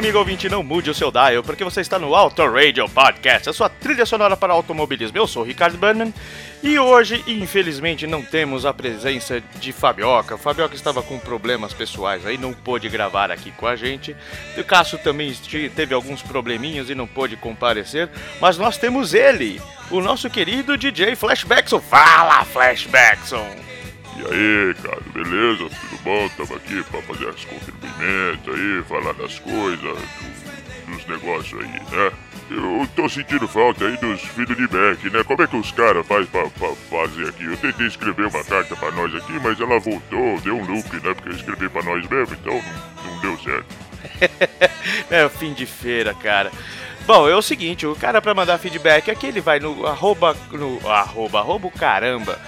amigo ouvinte, não mude o seu dial, porque você está no Auto Radio Podcast, a sua trilha sonora para automobilismo. Eu sou o Ricardo Bannon e hoje, infelizmente, não temos a presença de Fabioca. Fabioca estava com problemas pessoais aí, não pôde gravar aqui com a gente. O Cássio também teve alguns probleminhas e não pôde comparecer, mas nós temos ele, o nosso querido DJ Flashbackson. Fala, Flashbackson! E aí, cara, beleza? Tudo bom? Tamo aqui pra fazer as confirmamentos aí, falar das coisas, do- dos negócios aí, né? Eu tô sentindo falta aí dos filhos de né? Como é que os caras fazem pra, pra fazer aqui? Eu tentei escrever uma carta pra nós aqui, mas ela voltou, deu um loop, né? Porque eu escrevi pra nós mesmo, então não, não deu certo. É o fim de feira, cara. Bom, é o seguinte, o cara pra mandar feedback aqui, ele vai no arroba, no arroba, arroba caramba,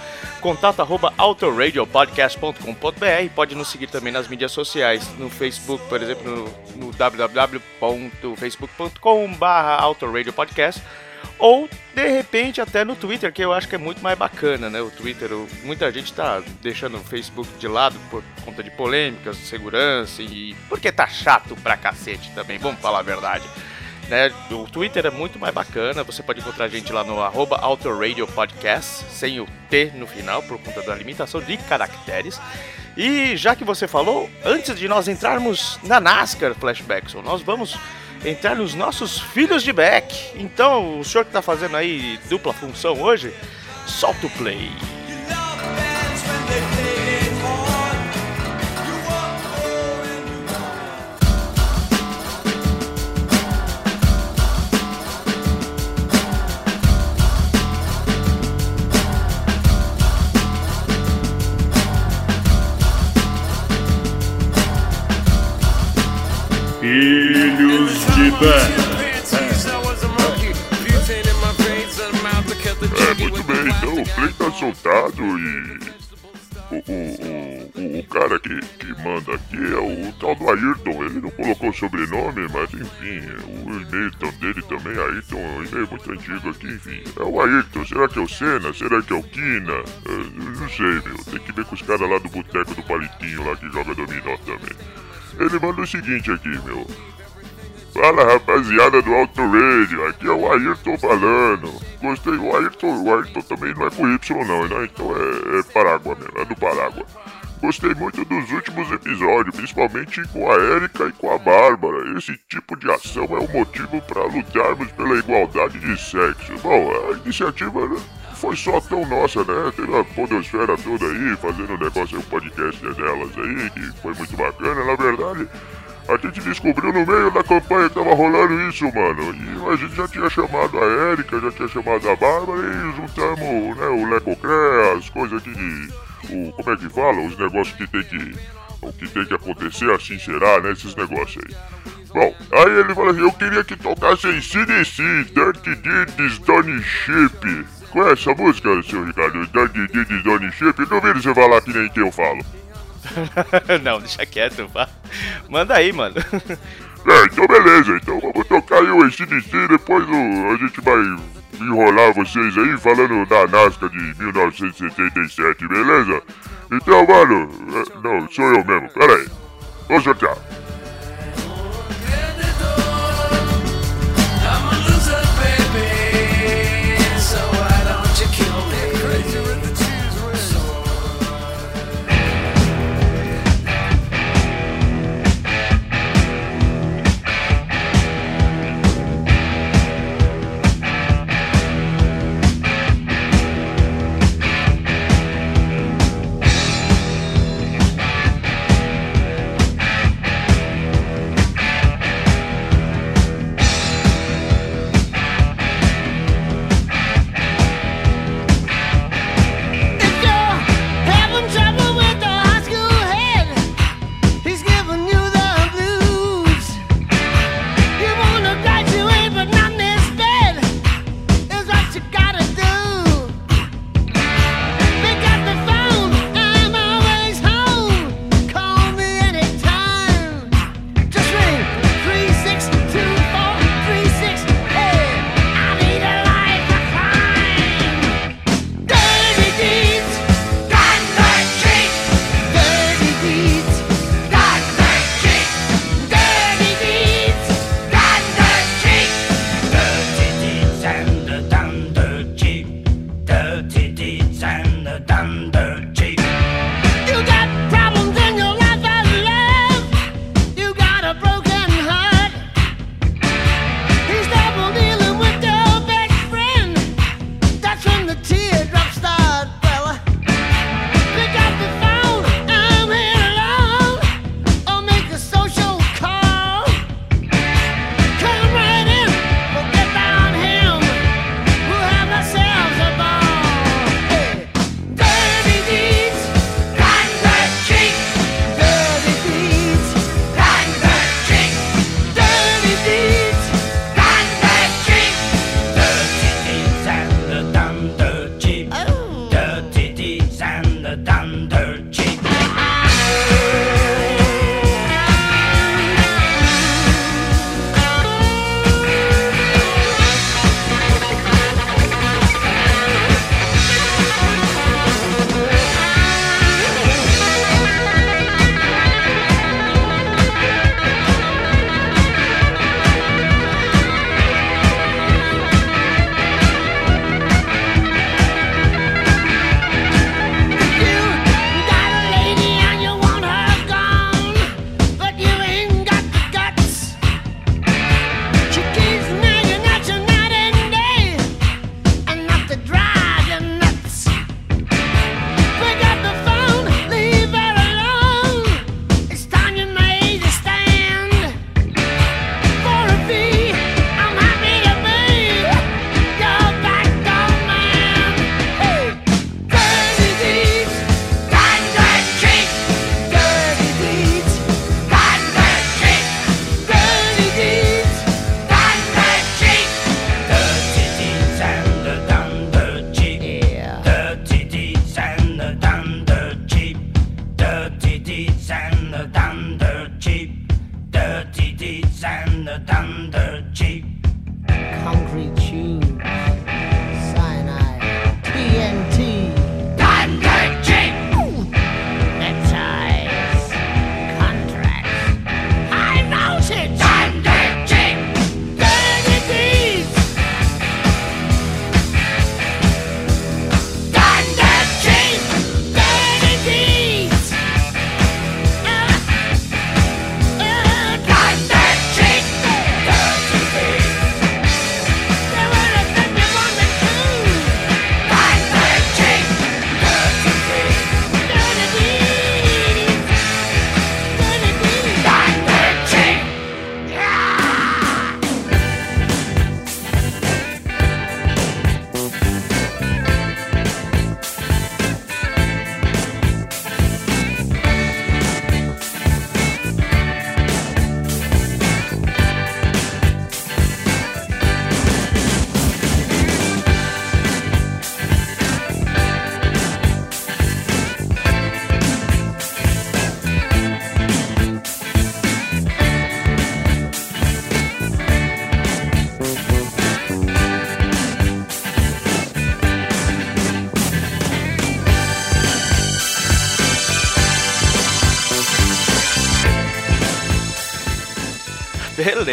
contato arroba autoradiopodcast.com.br, pode nos seguir também nas mídias sociais, no Facebook, por exemplo, no, no www.facebook.com barra autoradiopodcast, ou de repente até no Twitter, que eu acho que é muito mais bacana, né? O Twitter, muita gente tá deixando o Facebook de lado por conta de polêmicas, segurança e porque tá chato pra cacete também, vamos falar a verdade. Né? O Twitter é muito mais bacana, você pode encontrar a gente lá no arroba Podcast, sem o T no final, por conta da limitação de caracteres. E já que você falou, antes de nós entrarmos na NASCAR Flashbackson, nós vamos entrar nos nossos filhos de back. Então, o senhor que tá fazendo aí dupla função hoje, solta o play. É, muito bem, então o play tá soltado e. O, o, o, o cara que, que manda aqui é o tal do Ayrton. Ele não colocou o sobrenome, mas enfim, o e-mail dele também, Ayrton, é um e-mail muito antigo aqui, enfim. É o Ayrton, será que é o Senna? Será que é o Kina? É, eu não sei, meu. Tem que ver com os caras lá do boteco do Palitinho lá que joga dominó também. Ele manda o seguinte aqui, meu. Fala rapaziada do Auto Radio, aqui é o Ayrton falando. Gostei, o Ayrton, o Ayrton também não é com Y não, né? Então é, é Parágua mesmo, é do Parágua. Gostei muito dos últimos episódios, principalmente com a Erika e com a Bárbara. Esse tipo de ação é o motivo para lutarmos pela igualdade de sexo. Bom, a iniciativa não foi só tão nossa, né? Teve a podosfera toda aí, fazendo um negócio, um podcast delas aí, que foi muito bacana, na verdade. A gente descobriu no meio da campanha que tava rolando isso, mano. E a gente já tinha chamado a Érica, já tinha chamado a Bárbara e juntamos, né, o Lecocré, as coisas que. O, como é que fala? Os negócios que tem que. O que tem que acontecer, assim será, né? Esses negócios aí. Bom, aí ele falou assim: eu queria que tocassem CDC, Dirty Deeds, Donny Ship. Qual é essa música, seu Ricardo? Dirty Deeds, Donny Ship? Não ouviram você falar que nem que eu falo. não, deixa quieto, vá. Manda aí, mano. É, então beleza, então vamos tocar aí o ACDC, depois o, a gente vai enrolar vocês aí falando da NASCAR de 1977, beleza? Então, mano, é, não, sou eu mesmo, pera aí. Vou.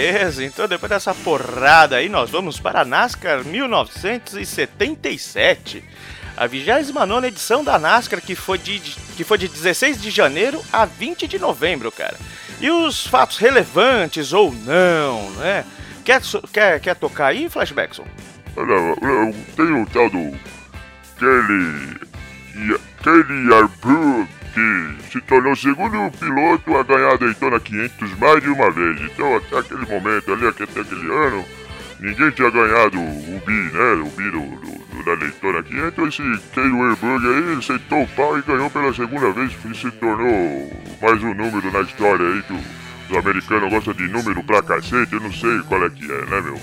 Beleza, então depois dessa porrada aí, nós vamos para a NASCAR 1977. A 29 edição da NASCAR, que foi, de, que foi de 16 de janeiro a 20 de novembro, cara. E os fatos relevantes ou não, né? Quer, quer, quer tocar aí, Flashbackson? Olha, tem o tal do Kelly. Kelly Arbrook, que se tornou o segundo piloto a ganhar a Daytona 500 mais de uma vez. Então, até aquele momento ali, até aquele ano, ninguém tinha ganhado o bi, né? O bi do, do, do da Daytona 500. Esse Kelly Arbrook aí sentou o pau e ganhou pela segunda vez e se tornou mais um número na história aí que os americanos gostam de número pra cacete. Eu não sei qual é que é, né, meu?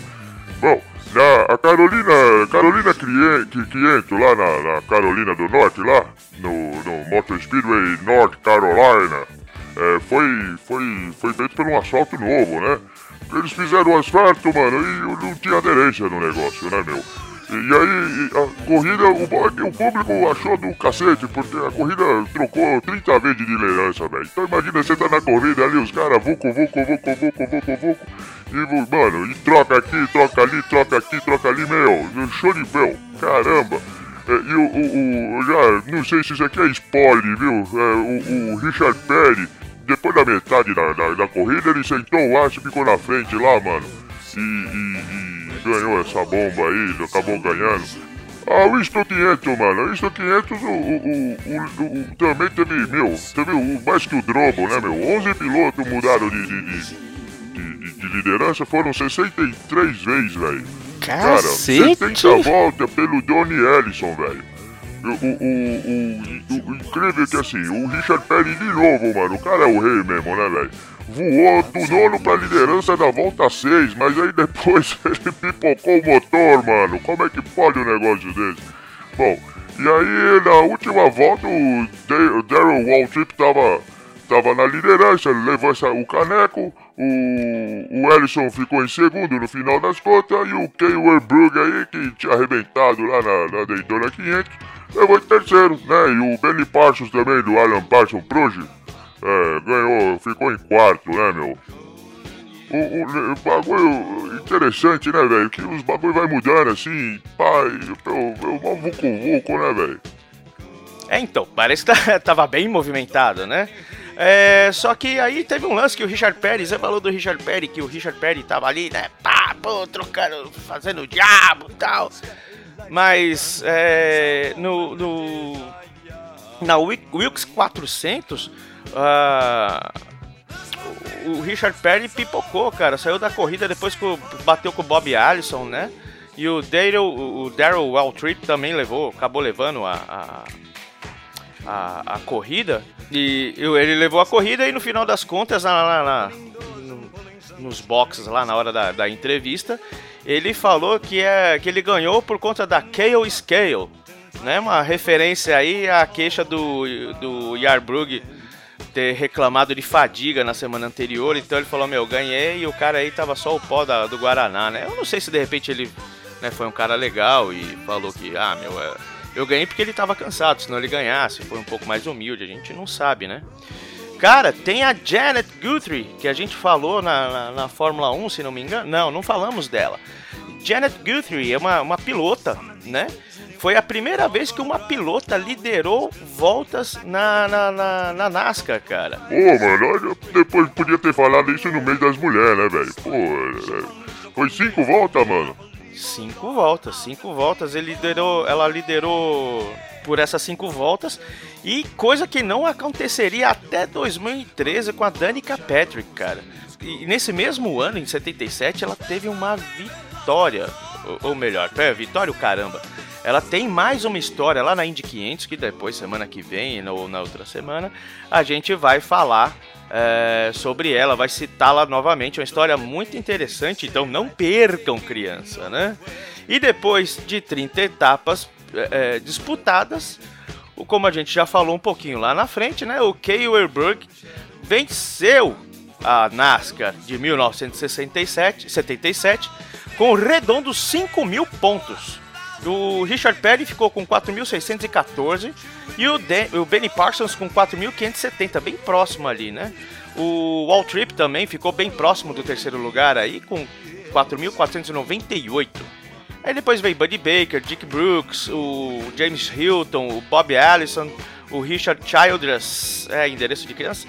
Bom, na, a Carolina, Carolina Criento, lá na, na, Carolina do Norte, lá, no, no Motor Speedway North Carolina, é, foi, foi, foi feito por um asfalto novo, né? Eles fizeram o asfalto, mano, e não tinha aderência no negócio, né, meu? E aí, a corrida, o, o público achou do cacete, porque a corrida trocou 30 vezes de liderança, velho. Então imagina você tá na corrida ali, os caras vucu, vucu, vucu, vucu, vucu, vucu. E, mano, e troca aqui, troca ali, troca aqui, troca ali, meu. Show de bel, caramba. É, e o, o, o, já, não sei se isso aqui é spoiler, viu? É, o, o Richard Perry, depois da metade da, da, da corrida, ele sentou o aço e ficou na frente lá, mano. E, e, e ganhou essa bomba aí, acabou ganhando. Ah, o Winston 500, mano. O Winston 500 o, o, o, o, também teve, meu, teve o, mais que o Drobo, né, meu? 11 pilotos mudaram de, de, de, de liderança, foram 63 vezes, velho. Cara, 70 voltas pelo Johnny Ellison, velho. O, o, o, o, incrível é que assim, o Richard Perry de novo, mano. O cara é o rei mesmo, né, velho? voou do nono pra liderança da volta 6, mas aí depois ele pipocou o motor, mano. Como é que pode um negócio desse? Bom, e aí na última volta o Daryl Waltrip tava, tava na liderança, ele levou essa, o caneco, o, o Ellison ficou em segundo no final das contas, e o Kay Werbrug aí, que tinha arrebentado lá na, na Daytona 500, levou em terceiro, né? E o Benny Parsons também, do Alan Parsons Project é, ganhou, ficou em quarto, né, meu? O, o, o bagulho interessante, né, velho? Que os bagulho vai mudando assim, pai, eu, eu mal vucu vucu, né, velho? É, então, parece que tá, tava bem movimentado, né? É, só que aí teve um lance que o Richard Perry, você falou do Richard Perry, que o Richard Perry tava ali, né? Pá, pô, trocando, fazendo o diabo e tal. Mas é, no, no, na Wilkes 400, Uh, o Richard Perry pipocou, cara. Saiu da corrida depois que bateu com o Bob Allison, né? E o Daryl, o Daryl Waltrip também levou, acabou levando a, a, a, a, corrida. E ele levou a corrida e no final das contas, na, na, na no, nos boxes lá na hora da, da entrevista, ele falou que, é, que ele ganhou por conta da Kale Scale, né? Uma referência aí à queixa do, do Yarbrug ter reclamado de fadiga na semana anterior, então ele falou, meu, ganhei e o cara aí tava só o pó da, do Guaraná, né? Eu não sei se de repente ele né, foi um cara legal e falou que, ah, meu, é, eu ganhei porque ele tava cansado, senão ele ganhasse, foi um pouco mais humilde, a gente não sabe, né? Cara, tem a Janet Guthrie, que a gente falou na, na, na Fórmula 1, se não me engano. Não, não falamos dela. Janet Guthrie é uma, uma pilota, né? Foi a primeira vez que uma pilota liderou voltas na, na, na, na NASCAR, cara. Pô, mano, depois podia ter falado isso no meio das mulheres, né, velho? Pô, é, foi cinco voltas, mano. Cinco voltas, cinco voltas. Ele liderou, ela liderou por essas cinco voltas. E coisa que não aconteceria até 2013 com a Danica Patrick, cara. E nesse mesmo ano, em 77, ela teve uma vitória. Ou, ou melhor, é, vitória o caramba ela tem mais uma história lá na Indy 500, que depois, semana que vem ou na outra semana, a gente vai falar é, sobre ela, vai citá-la novamente. Uma história muito interessante, então não percam, criança, né? E depois de 30 etapas é, disputadas, como a gente já falou um pouquinho lá na frente, né? O Kay Werberg venceu a NASCAR de 1967 77, com redondos 5 mil pontos. O Richard Perry ficou com 4.614 e o, o Benny Parsons com 4.570, bem próximo ali, né? O Wall Trip também ficou bem próximo do terceiro lugar aí, com 4.498. Aí depois veio Buddy Baker, Dick Brooks, o James Hilton, o Bob Allison, o Richard Childress, é, endereço de criança,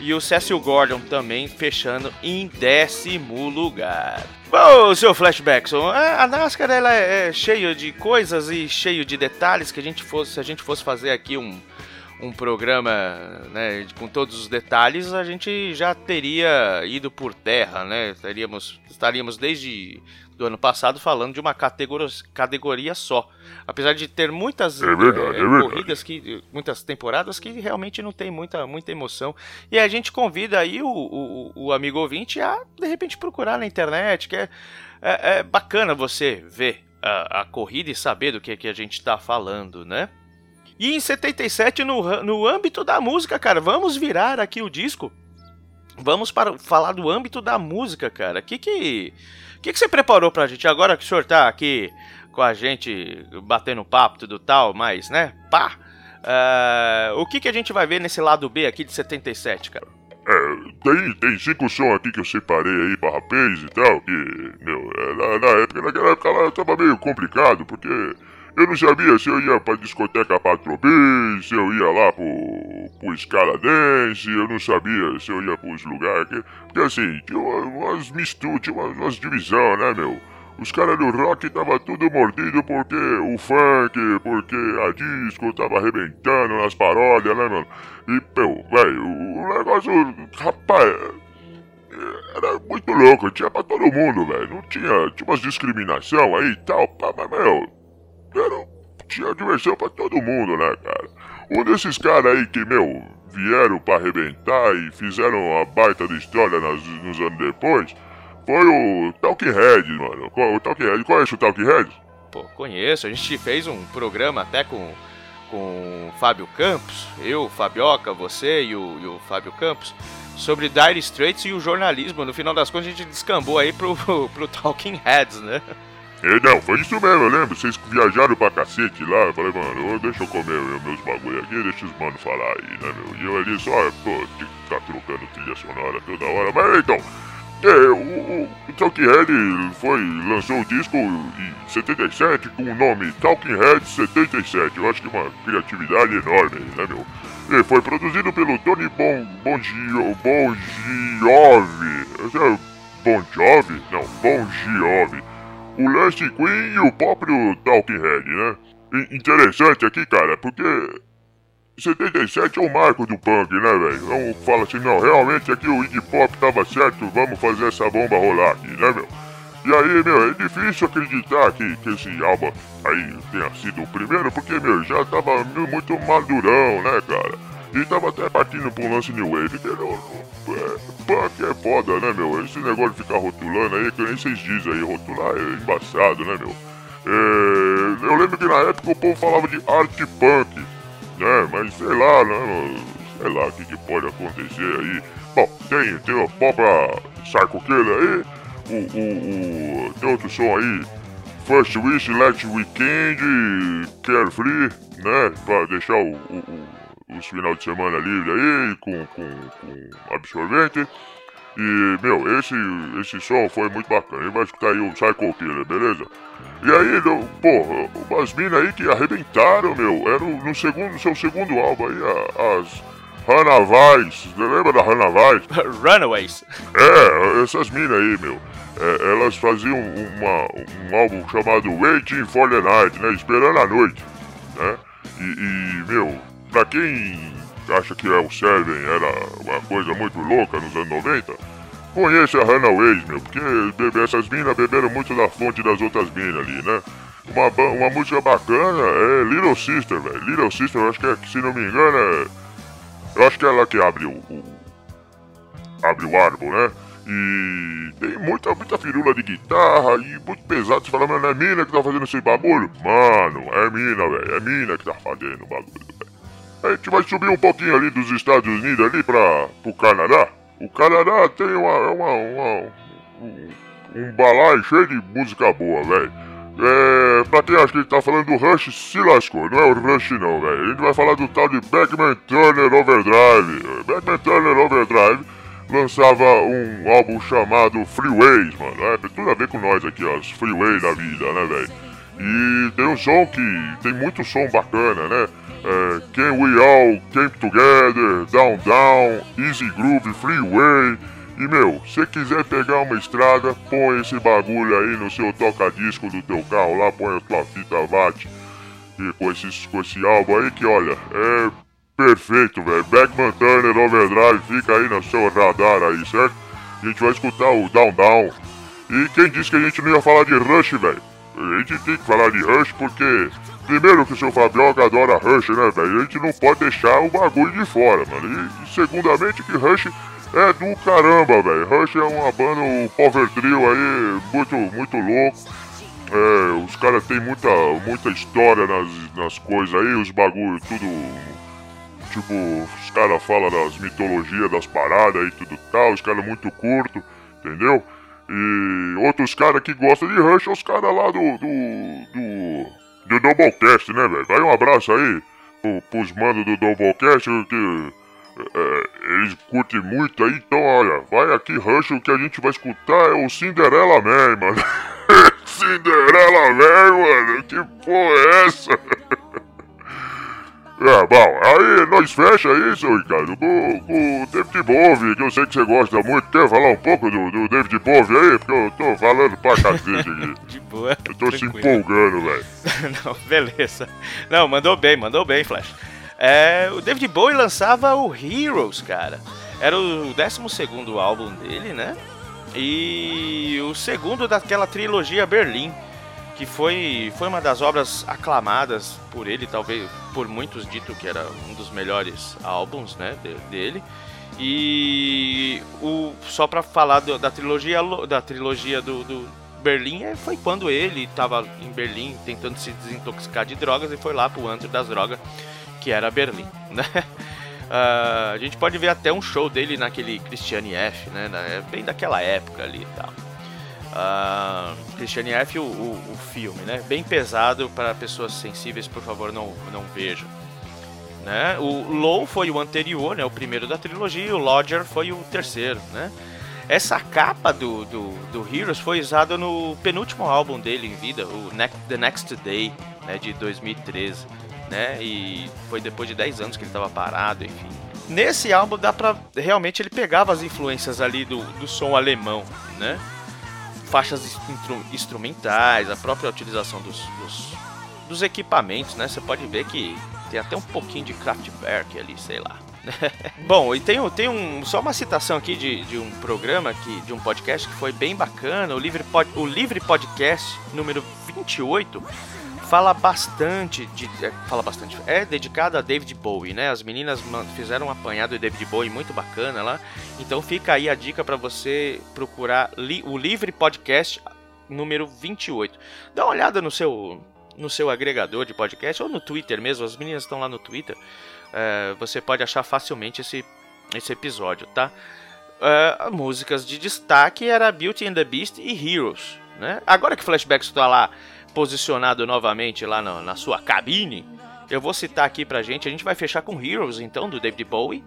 e o Cecil Gordon também fechando em décimo lugar. Bom, seu Flashbackson, a NASCAR ela é cheia de coisas e cheio de detalhes que a gente fosse, se a gente fosse fazer aqui um, um programa né, com todos os detalhes, a gente já teria ido por terra, né? Teríamos, estaríamos desde do ano passado falando de uma categoria, categoria só. Apesar de ter muitas É verdade, eh, é verdade. corridas que muitas temporadas que realmente não tem muita, muita emoção. E a gente convida aí o, o, o amigo ouvinte a de repente procurar na internet, que é, é, é bacana você ver a, a corrida e saber do que, que a gente está falando, né? E em 77, no, no âmbito da música, cara, vamos virar aqui o disco. Vamos para falar do âmbito da música, cara. O que que, que que você preparou pra gente? Agora que o senhor tá aqui com a gente, batendo papo, tudo tal, mas, né, pá. ah, o que que a gente vai ver nesse lado B aqui de 77, cara? É, tem, tem cinco sons aqui que eu separei aí pra rapaz e tal, que, meu, é, na, na época, naquela época lá tava meio complicado, porque eu não sabia se eu ia pra discoteca Patropês, se eu ia lá pro, pro Scala Dance, eu não sabia se eu ia pros lugares, que, porque assim, tinha uma- umas misturas, tinha umas, umas né, meu? Os caras do rock tava tudo mordido porque o funk, porque a disco tava arrebentando nas paródias, né, mano? E, meu, velho, o negócio, rapaz, era muito louco, tinha pra todo mundo, velho. Não tinha, tinha umas discriminação aí e tal, pá, mas, meu, era, tinha diversão pra todo mundo, né, cara? Um desses caras aí que, meu, vieram pra arrebentar e fizeram a baita de história nas, nos anos depois, foi o Talking Head, mano. O Talking Head, conhece o Talking Head? Pô, conheço, a gente fez um programa até com, com o Fábio Campos, eu, Fabioca, você e o, e o Fábio Campos, sobre Dire Straits e o jornalismo. No final das contas, a gente descambou aí pro, pro Talking Heads, né? É, não, foi isso mesmo, eu lembro. Vocês viajaram pra cacete lá. Eu falei, mano, deixa eu comer eu- meus bagulho aqui, deixa os manos falar aí, né, meu? E eu ali só, pô, tem que ficar trocando trilha sonora toda hora. Mas então, é, o, Talking Head foi, lançou o disco em 77 com o nome Talking Head 77. Eu acho que é uma criatividade enorme, né, meu? E foi produzido pelo Tony Bon, bon, Gio, bon Bon Jovi? Não, Bon Jovi o Lance Queen e o próprio Talking Head, né? Interessante aqui, cara, porque 77 é o marco do punk, né, velho? Então fala assim, não, realmente aqui o Iggy Pop tava certo, vamos fazer essa bomba rolar aqui, né, meu? E aí, meu, é difícil acreditar que, que esse álbum aí tenha sido o primeiro, porque, meu, já tava mu- muito madurão, né, cara? E tava até partindo pra um lance New Wave, que não- é, punk é foda, né, meu? Esse negócio de ficar rotulando aí, que nem vocês dizem aí, rotular é embaçado, né, meu? É, eu lembro que na época o povo falava de art punk, né? Mas sei lá, né? Sei lá o que, que pode acontecer aí. Bom, tem, tem a própria Psycho Killer aí, o, o, o, tem outro som aí, First Wish, Last Weekend, Carefree, né? Pra deixar o, o, o- os final de semana livre aí, com, com, com absorvente. E, meu, esse, esse som foi muito bacana. Gente vai escutar aí o Psycho Killer, beleza? E aí, no- pô, umas minas aí que arrebentaram, meu. Era o- no segundo, seu segundo álbum aí, as. Você lembra da Weiss? Runaways. É, essas minas aí, meu. É, elas faziam uma, um álbum chamado Waiting for the Night, né? Esperando a noite, né? E, e, meu, pra quem acha que é o Seven era uma coisa muito louca nos anos 90, conheça a Weiss, meu, porque essas minas beberam muito da fonte das outras minas ali, né? Uma, uma música bacana é Little Sister, velho. Little Sister, eu acho que, é, se não me engano, é. Eu acho que é ela que abre o, o- abre o árbol, né? E tem muita, muita firula de guitarra e muito pesado. Você fala, mano, é mina que tá fazendo esse bagulho? Mano, é mina, velho. É mina que tá fazendo o bagulho. A gente vai subir um pouquinho ali dos Estados Unidos ali pra, pro Canadá. O Canadá tem uma, uma, uma- um, um balaio cheio de música boa, velho. É, pra quem acha que ele tá falando do Rush, se lascou. Não é o Rush não, velho. A gente vai falar do tal de Backman Turner Overdrive. Backman Turner Overdrive lançava um álbum chamado Freeways, mano. É, tem tudo a ver com nós aqui, ó, os freeways da vida, né, velho? E tem um som que tem muito som bacana, né? É, Can We All Came Together, Down Down, Easy Groove, Freeway. E meu, se quiser pegar uma estrada, põe esse bagulho aí no seu toca-disco do teu carro lá, põe a tua fita VAT e com, com esse álbum aí que olha, é perfeito, velho. Backman Turner Overdrive fica aí no seu radar aí, certo? A gente vai escutar o Down Down. E quem disse que a gente não ia falar de Rush, velho? A gente tem que falar de Rush porque, primeiro que o seu Fabioca adora Rush, né, velho? A gente não pode deixar o bagulho de fora, mano. E, segundamente que Rush é do caramba, velho. Rush é uma banda, um power trio aí, muito, muito louco. É, os caras têm muita, muita história nas, nas coisas aí, os bagulho, tudo. Tipo, os caras falam das mitologias das paradas e tudo tal, os caras muito curto, entendeu? E outros caras que gostam de Rush, os caras lá do. do. do. do Doublecast, né, velho? Vai um abraço aí pro, pros manos do Doublecast que. é, eles curtem muito aí, então olha, vai aqui Rush, o que a gente vai escutar é o Cinderella Man, mano. Cinderella Man, mano, que porra é essa? É, bom, aí nós fecha isso, Ricardo, com, com o David Bowie, que eu sei que você gosta muito. Quer falar um pouco do, do David Bowie aí? Porque eu tô falando pra cacete aqui. De boa. Eu tô se tranquilo. empolgando, velho. Não, beleza. Não, mandou bem, mandou bem, Flash. É, o David Bowie lançava o Heroes, cara. Era o 12 álbum dele, né? E o segundo daquela trilogia Berlim, que foi, foi uma das obras aclamadas por ele, talvez por muitos dito que era um dos melhores álbuns né, de- dele. E o, só pra falar do- da trilogia, lo- da trilogia do, do Berlim, é, foi quando ele estava em Berlim tentando se desintoxicar de drogas e foi lá pro antro das drogas, que era Berlim, né? Ah, a gente pode ver até um show dele naquele Christiane F, né? é bem daquela época ali e tal. Ah, Christiane F, o, o, o filme, né? Bem pesado para pessoas sensíveis, por favor, não, não vejam. Né? O Low foi o anterior, né? O primeiro da trilogia, e o Lodger foi o terceiro, né? Essa capa do, do, do Heroes foi usada no penúltimo álbum dele em vida, o Next, The Next Day, né, de 2013, né? E foi depois de 10 anos que ele estava parado, enfim. Nesse álbum dá pra. Realmente ele pegava as influências ali do, do som alemão, né? Faixas instru- instrumentais, a própria utilização dos, dos, dos equipamentos, né? Você pode ver que tem até um pouquinho de Kraftwerk ali, sei lá. Bom, e tem, tem um, só uma citação aqui de, de um programa, que, de um podcast que foi bem bacana, o Livre, Pod, o Livre Podcast número 28, fala bastante de. é, fala bastante. É dedicado a David Bowie, né? As meninas fizeram um apanhado de David Bowie muito bacana lá. Então fica aí a dica para você procurar li- o Livre Podcast número 28. Dá uma olhada no seu no seu agregador de podcast ou no Twitter mesmo, as meninas estão lá no Twitter. É, você pode achar facilmente esse, esse episódio, tá? É, músicas de destaque era Beauty and the Beast e Heroes, né? Agora que Flashback está lá posicionado novamente lá na, na sua cabine, eu vou citar aqui pra gente, a gente vai fechar com Heroes então, do David Bowie,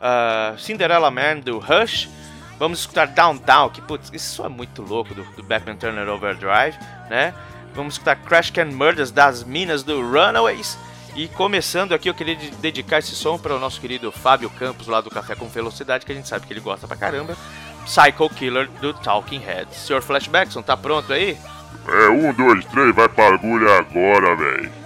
ah, Cinderella Man do Rush, vamos escutar Down Down, que putz, isso é muito louco, do, do Batman Turner Overdrive, né? Vamos escutar Crash Can Murders das Minas do Runaways. E começando aqui, eu queria de- dedicar esse som para o nosso querido Fábio Campos, lá do Café com Velocidade, que a gente sabe que ele gosta pra caramba. Psycho Killer do Talking Heads. Sr. Flashbackson, tá pronto aí? É, um, dois, três, vai pra agulha agora, velho.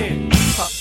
Pop.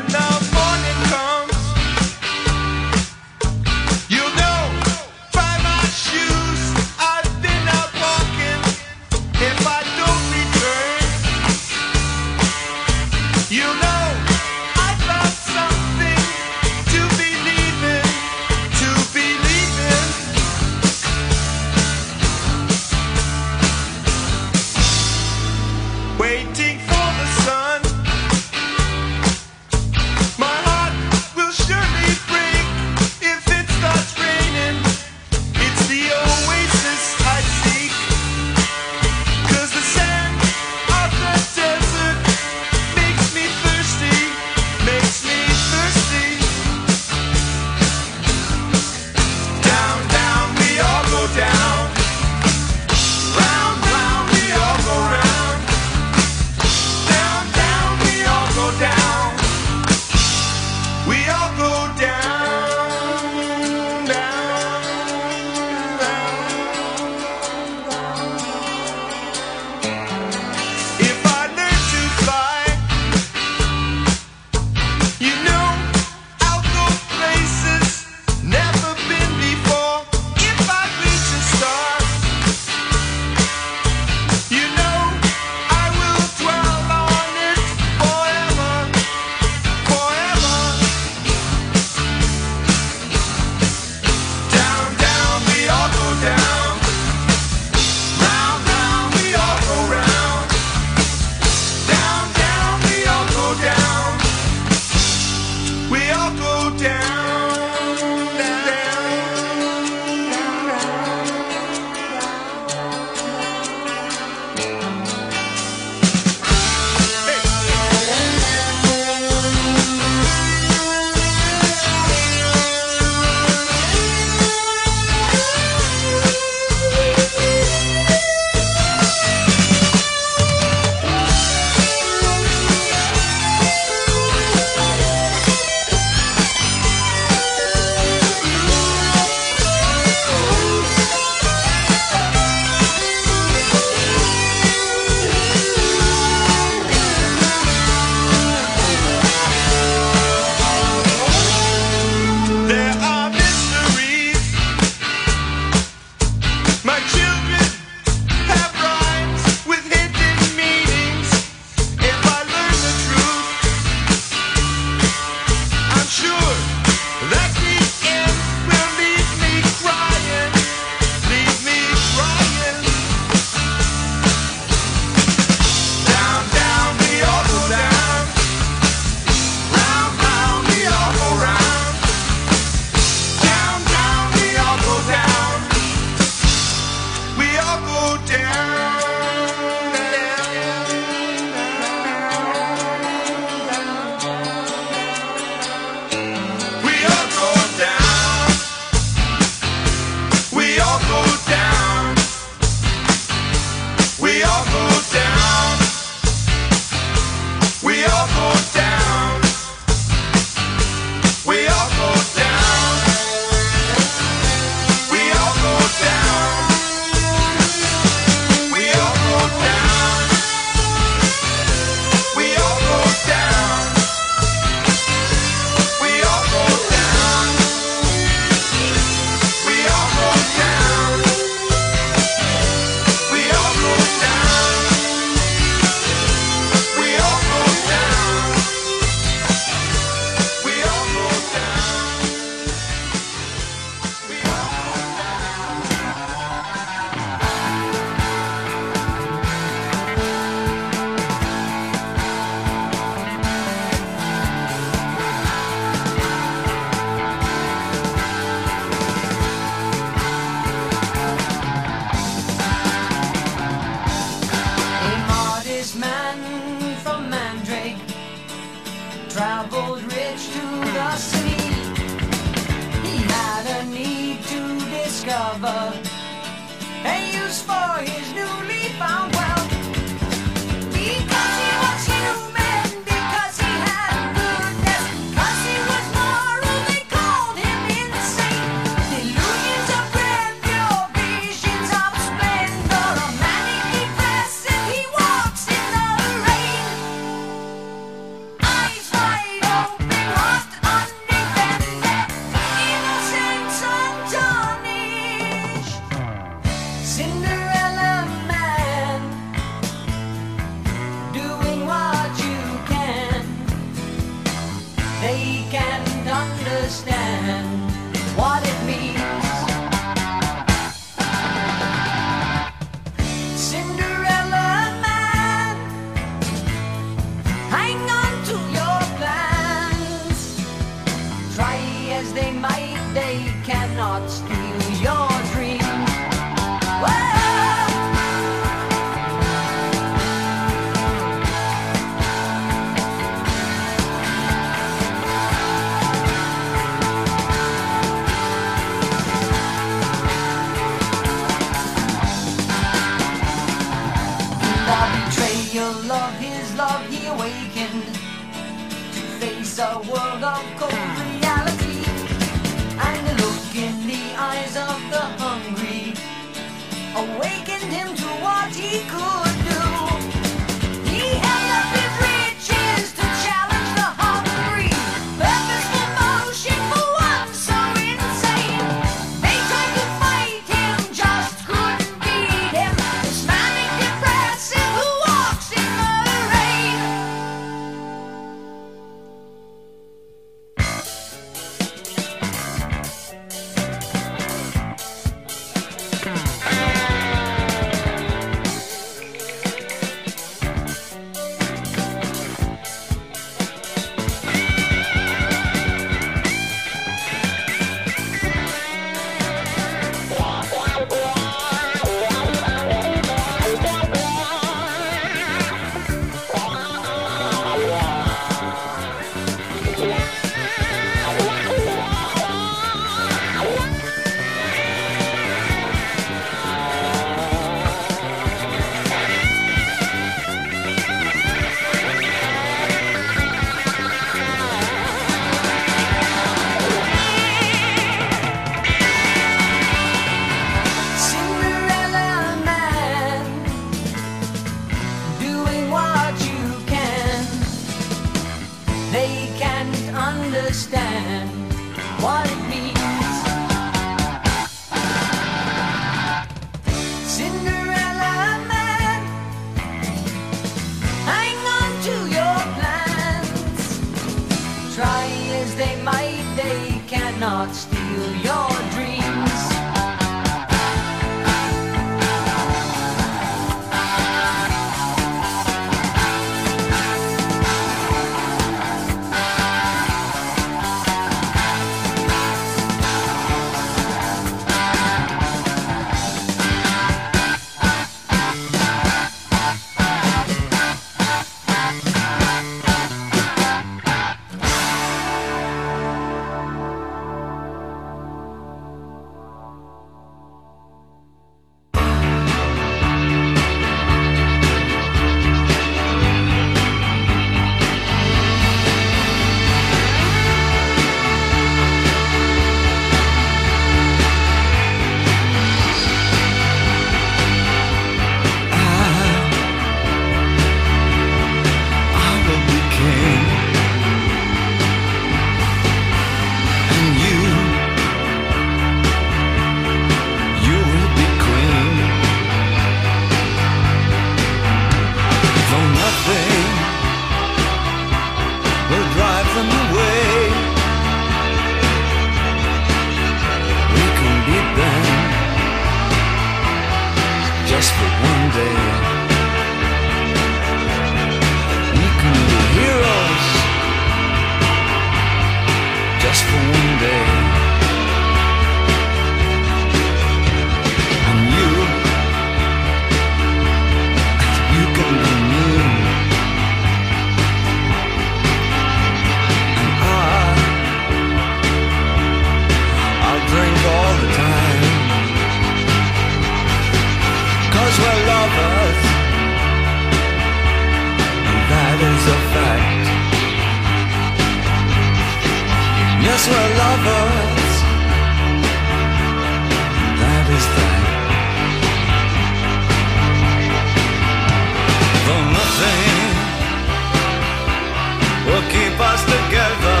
Together,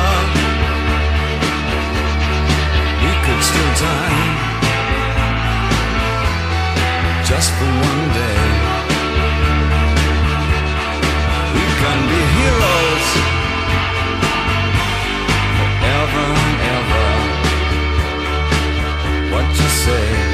we could still die just for one day. We can be heroes forever and ever. What you say?